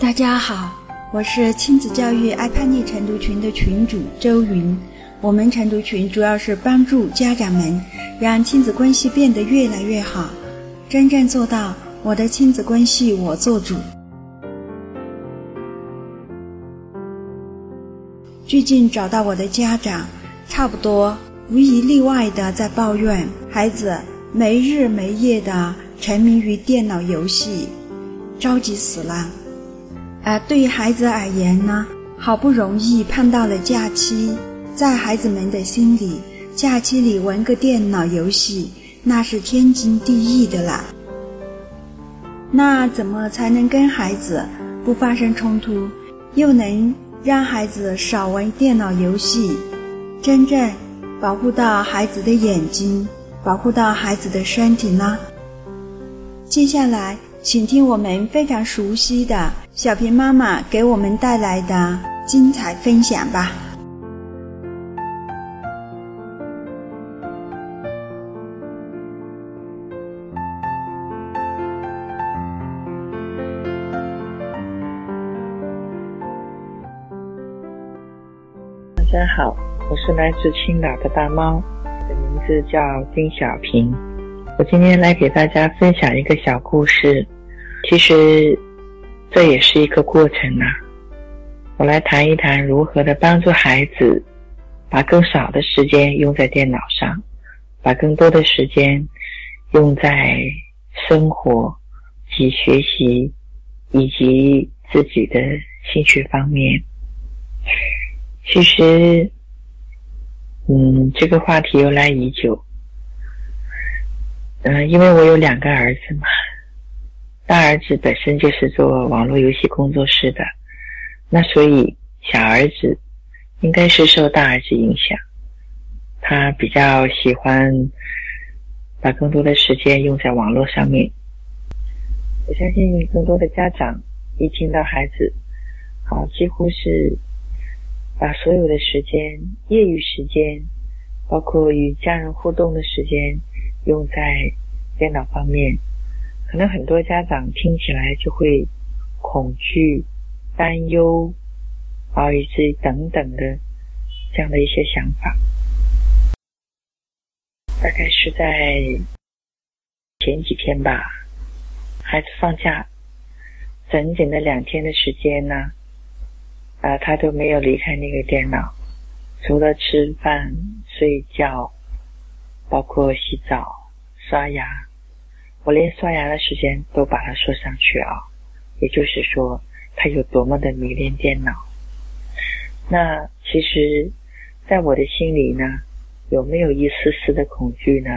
大家好，我是亲子教育爱叛逆晨读群的群主周云。我们晨读群主要是帮助家长们让亲子关系变得越来越好，真正做到我的亲子关系我做主。最近找到我的家长，差不多无一例外的在抱怨孩子没日没夜的沉迷于电脑游戏，着急死了。而对于孩子而言呢，好不容易盼到了假期，在孩子们的心里，假期里玩个电脑游戏那是天经地义的啦。那怎么才能跟孩子不发生冲突，又能？让孩子少玩电脑游戏，真正保护到孩子的眼睛，保护到孩子的身体呢？接下来，请听我们非常熟悉的小平妈妈给我们带来的精彩分享吧。大家好，我是来自青岛的大猫，的名字叫丁小平。我今天来给大家分享一个小故事，其实这也是一个过程呐。我来谈一谈如何的帮助孩子，把更少的时间用在电脑上，把更多的时间用在生活及学习以及自己的兴趣方面。其实，嗯，这个话题由来已久。嗯，因为我有两个儿子嘛，大儿子本身就是做网络游戏工作室的，那所以小儿子应该是受大儿子影响，他比较喜欢把更多的时间用在网络上面。我相信更多的家长一听到孩子，好，几乎是。把所有的时间、业余时间，包括与家人互动的时间，用在电脑方面，可能很多家长听起来就会恐惧、担忧，啊，以及等等的这样的一些想法。大概是在前几天吧，孩子放假，整整的两天的时间呢。啊，他都没有离开那个电脑，除了吃饭、睡觉，包括洗澡、刷牙，我连刷牙的时间都把它说上去啊。也就是说，他有多么的迷恋电脑。那其实，在我的心里呢，有没有一丝丝的恐惧呢？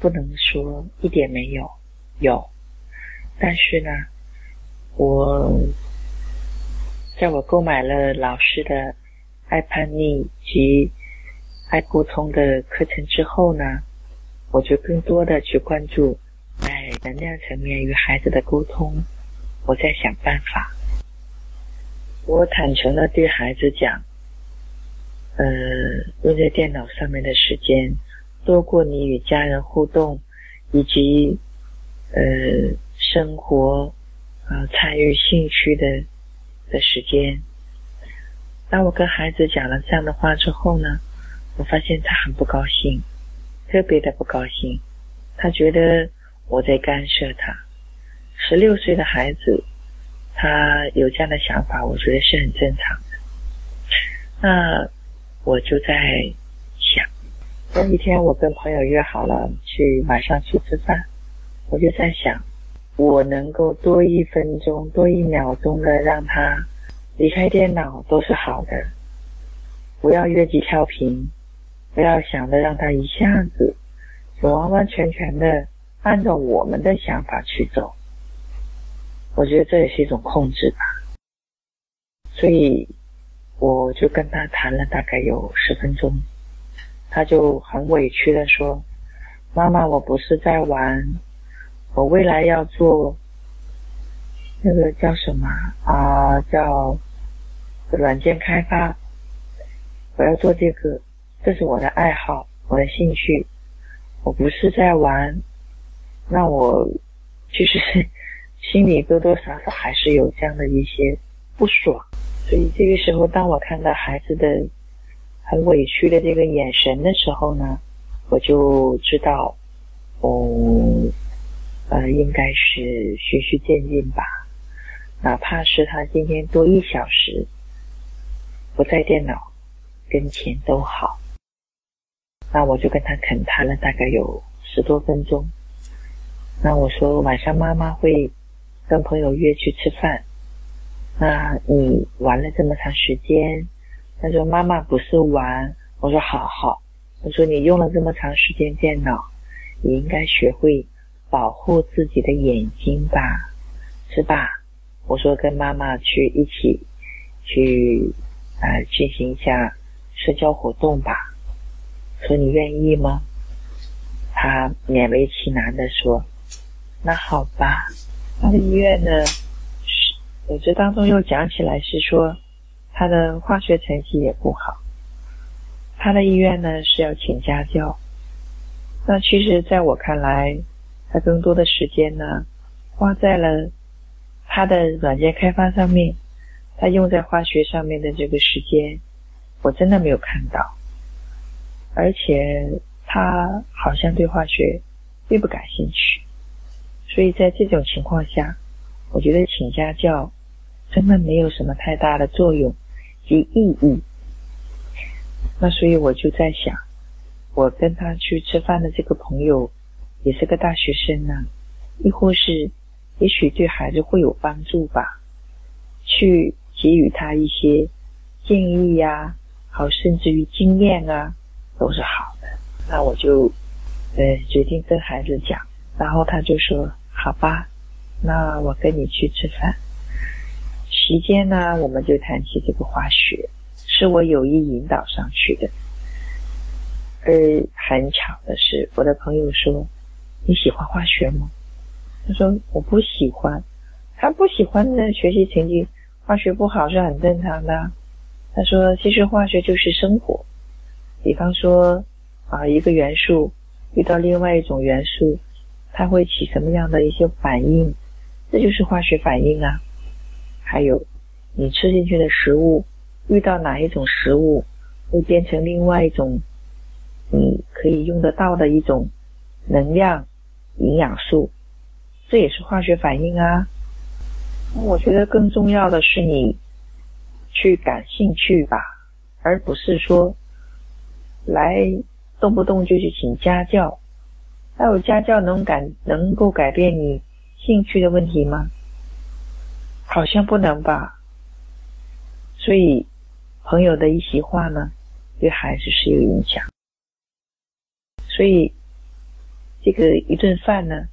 不能说一点没有，有，但是呢，我。在我购买了老师的爱叛逆及爱沟通的课程之后呢，我就更多的去关注能量层面与孩子的沟通。我在想办法。我坦诚的对孩子讲，呃，用在电脑上面的时间多过你与家人互动以及呃生活啊参与兴趣的。的时间，当我跟孩子讲了这样的话之后呢，我发现他很不高兴，特别的不高兴。他觉得我在干涉他。十六岁的孩子，他有这样的想法，我觉得是很正常的。那我就在想，那一天我跟朋友约好了去晚上去吃饭，我就在想。我能够多一分钟、多一秒钟的让他离开电脑都是好的，不要越级跳频，不要想着让他一下子就完完全全的按照我们的想法去走。我觉得这也是一种控制吧。所以我就跟他谈了大概有十分钟，他就很委屈的说：“妈妈，我不是在玩。”我未来要做那个叫什么啊？叫软件开发。我要做这个，这是我的爱好，我的兴趣。我不是在玩。那我就是 心里多多少少还是有这样的一些不爽。所以这个时候，当我看到孩子的很委屈的这个眼神的时候呢，我就知道，哦，呃，应该是循序渐进吧。哪怕是他今天多一小时不在电脑跟前都好。那我就跟他恳谈了大概有十多分钟。那我说晚上妈妈会跟朋友约去吃饭。那你玩了这么长时间，他说妈妈不是玩，我说好好，我说你用了这么长时间电脑，你应该学会保护自己的眼睛吧，是吧？我说跟妈妈去一起去啊进行一下社交活动吧，说你愿意吗？他勉为其难的说，那好吧。他的医院呢？我这当中又讲起来是说，他的化学成绩也不好，他的意愿呢是要请家教。那其实，在我看来，他更多的时间呢花在了他的软件开发上面，他用在化学上面的这个时间，我真的没有看到。而且他好像对化学并不感兴趣，所以在这种情况下。我觉得请家教真的没有什么太大的作用及意义。那所以我就在想，我跟他去吃饭的这个朋友也是个大学生呢，亦或是也许对孩子会有帮助吧，去给予他一些建议呀，好，甚至于经验啊，都是好的。那我就呃决定跟孩子讲，然后他就说：“好吧。”那我跟你去吃饭，期间呢，我们就谈起这个化学，是我有意引导上去的。而很巧的是，我的朋友说：“你喜欢化学吗？”他说：“我不喜欢。”他不喜欢的学习成绩，化学不好是很正常的。他说：“其实化学就是生活，比方说啊，一个元素遇到另外一种元素，它会起什么样的一些反应？”这就是化学反应啊！还有，你吃进去的食物遇到哪一种食物，会变成另外一种你可以用得到的一种能量营养素，这也是化学反应啊！我觉得更重要的是你去感兴趣吧，而不是说来动不动就去请家教，还有家教能改能够改变你。兴趣的问题吗？好像不能吧。所以朋友的一席话呢，对孩子是有影响。所以这个一顿饭呢，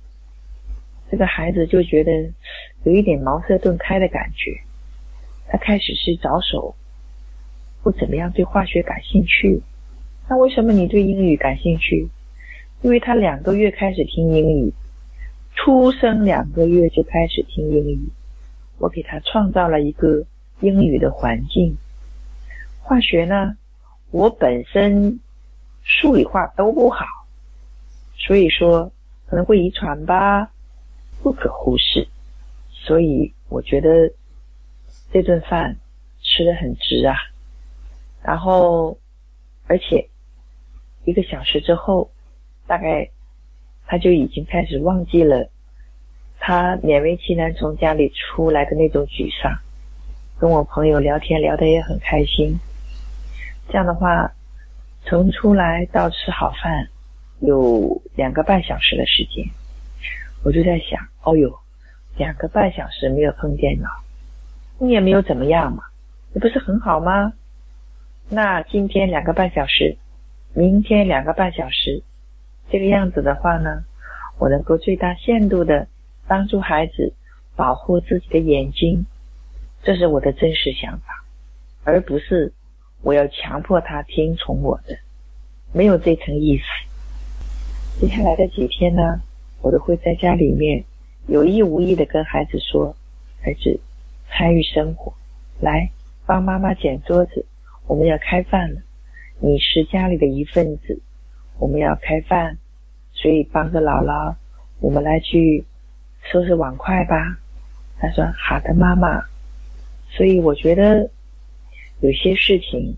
这个孩子就觉得有一点茅塞顿开的感觉。他开始是着手不怎么样对化学感兴趣。那为什么你对英语感兴趣？因为他两个月开始听英语。出生两个月就开始听英语，我给他创造了一个英语的环境。化学呢，我本身数理化都不好，所以说可能会遗传吧，不可忽视。所以我觉得这顿饭吃的很值啊。然后，而且一个小时之后，大概。他就已经开始忘记了他勉为其难从家里出来的那种沮丧，跟我朋友聊天聊得也很开心。这样的话，从出来到吃好饭有两个半小时的时间，我就在想：哦哟，两个半小时没有碰电脑，你也没有怎么样嘛，这不是很好吗？那今天两个半小时，明天两个半小时。这个样子的话呢，我能够最大限度的帮助孩子保护自己的眼睛，这是我的真实想法，而不是我要强迫他听从我的，没有这层意思。接下来的几天呢，我都会在家里面有意无意的跟孩子说：“儿子，参与生活，来帮妈妈捡桌子，我们要开饭了，你是家里的一份子。”我们要开饭，所以帮着姥姥，我们来去收拾碗筷吧。他说：“好的，妈妈。”所以我觉得有些事情，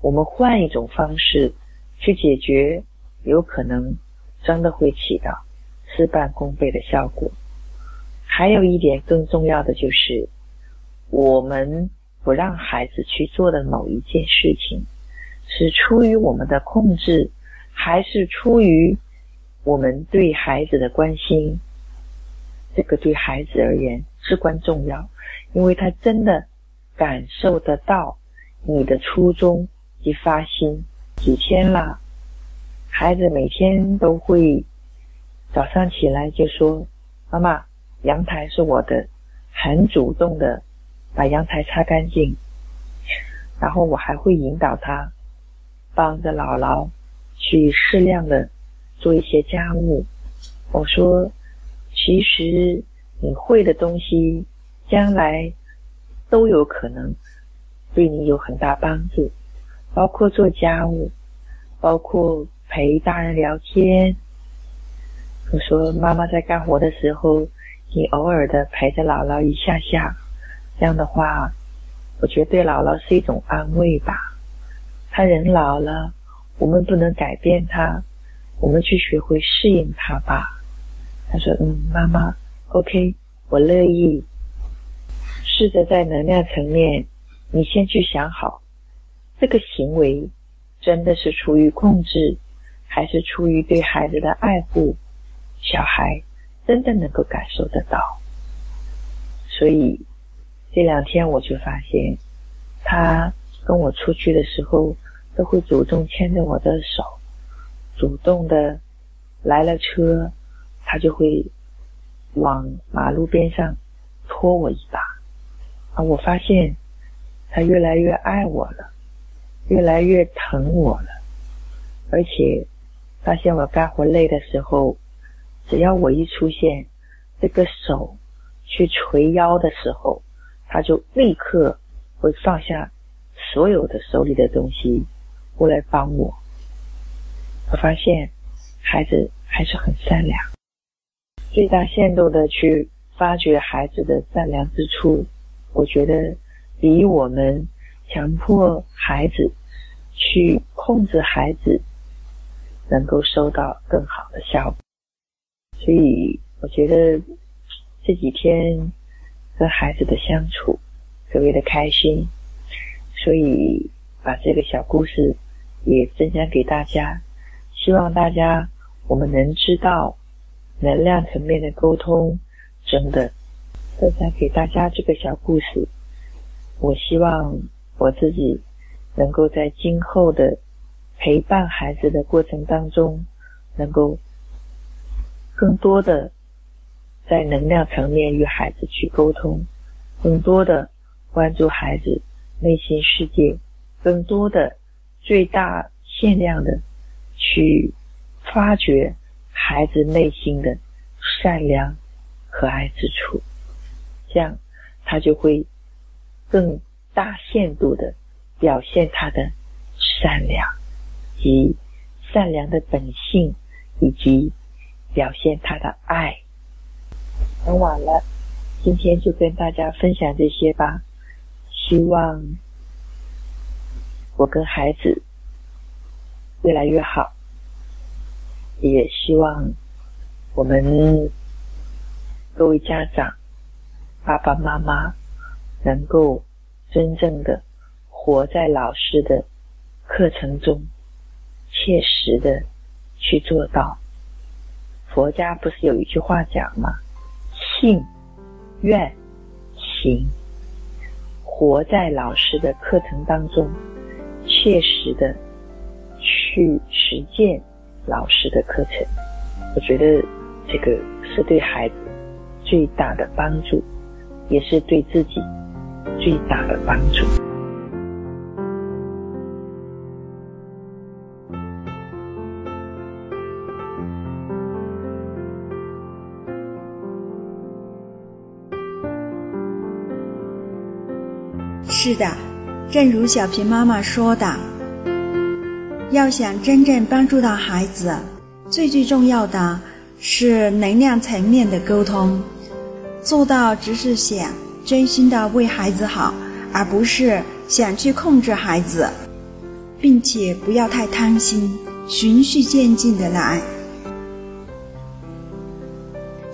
我们换一种方式去解决，有可能真的会起到事半功倍的效果。还有一点更重要的就是，我们不让孩子去做的某一件事情，是出于我们的控制，还是出于我们对孩子的关心？这个对孩子而言至关重要，因为他真的。感受得到你的初衷及发心。几天了，孩子每天都会早上起来就说：“妈妈，阳台是我的。”很主动的把阳台擦干净。然后我还会引导他帮着姥姥去适量的做一些家务。我说：“其实你会的东西，将来。”都有可能对你有很大帮助，包括做家务，包括陪大人聊天。我说妈妈在干活的时候，你偶尔的陪着姥姥一下下，这样的话，我觉得对姥姥是一种安慰吧。他人老了，我们不能改变他，我们去学会适应他吧。他说：“嗯，妈妈，OK，我乐意。”试着在能量层面，你先去想好，这个行为真的是出于控制，还是出于对孩子的爱护？小孩真的能够感受得到。所以这两天我就发现，他跟我出去的时候，都会主动牵着我的手，主动的来了车，他就会往马路边上拖我一把。啊，我发现他越来越爱我了，越来越疼我了，而且发现我干活累的时候，只要我一出现，这个手去捶腰的时候，他就立刻会放下所有的手里的东西过来帮我。我发现孩子还是很善良，最大限度的去发掘孩子的善良之处。我觉得比我们强迫孩子去控制孩子，能够收到更好的效果。所以我觉得这几天和孩子的相处特别的开心，所以把这个小故事也分享给大家，希望大家我们能知道能量层面的沟通真的。分享给大家这个小故事，我希望我自己能够在今后的陪伴孩子的过程当中，能够更多的在能量层面与孩子去沟通，更多的关注孩子内心世界，更多的最大限量的去发掘孩子内心的善良、可爱之处。这样，他就会更大限度的表现他的善良及善良的本性，以及表现他的爱。很晚了，今天就跟大家分享这些吧。希望我跟孩子越来越好，也希望我们各位家长。爸爸妈妈能够真正的活在老师的课程中，切实的去做到。佛家不是有一句话讲吗？信、愿、行，活在老师的课程当中，切实的去实践老师的课程。我觉得这个是对孩子最大的帮助。也是对自己最大的帮助。是的，正如小平妈妈说的，要想真正帮助到孩子，最最重要的是能量层面的沟通。做到只是想真心的为孩子好，而不是想去控制孩子，并且不要太贪心，循序渐进的来。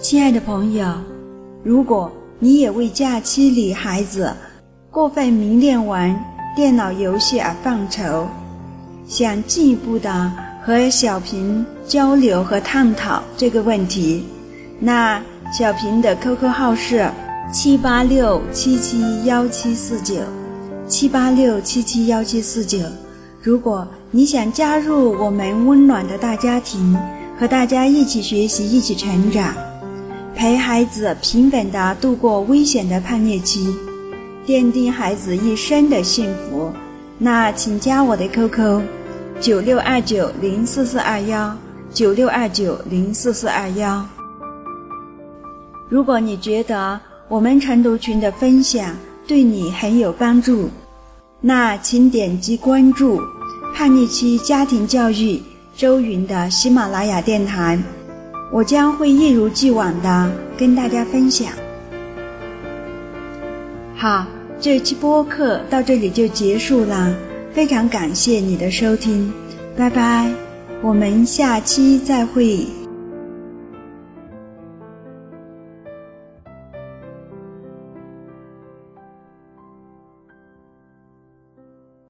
亲爱的朋友，如果你也为假期里孩子过分迷恋玩电脑游戏而犯愁，想进一步的和小平交流和探讨这个问题，那小平的 QQ 号是七八六七七幺七四九，七八六七七幺七四九。如果你想加入我们温暖的大家庭，和大家一起学习，一起成长。陪孩子平稳地度过危险的叛逆期，奠定孩子一生的幸福。那请加我的 QQ：九六二九零四四二幺，九六二九零四四二幺。如果你觉得我们晨读群的分享对你很有帮助，那请点击关注“叛逆期家庭教育”周云的喜马拉雅电台。我将会一如既往的跟大家分享。好，这期播客到这里就结束了，非常感谢你的收听，拜拜，我们下期再会。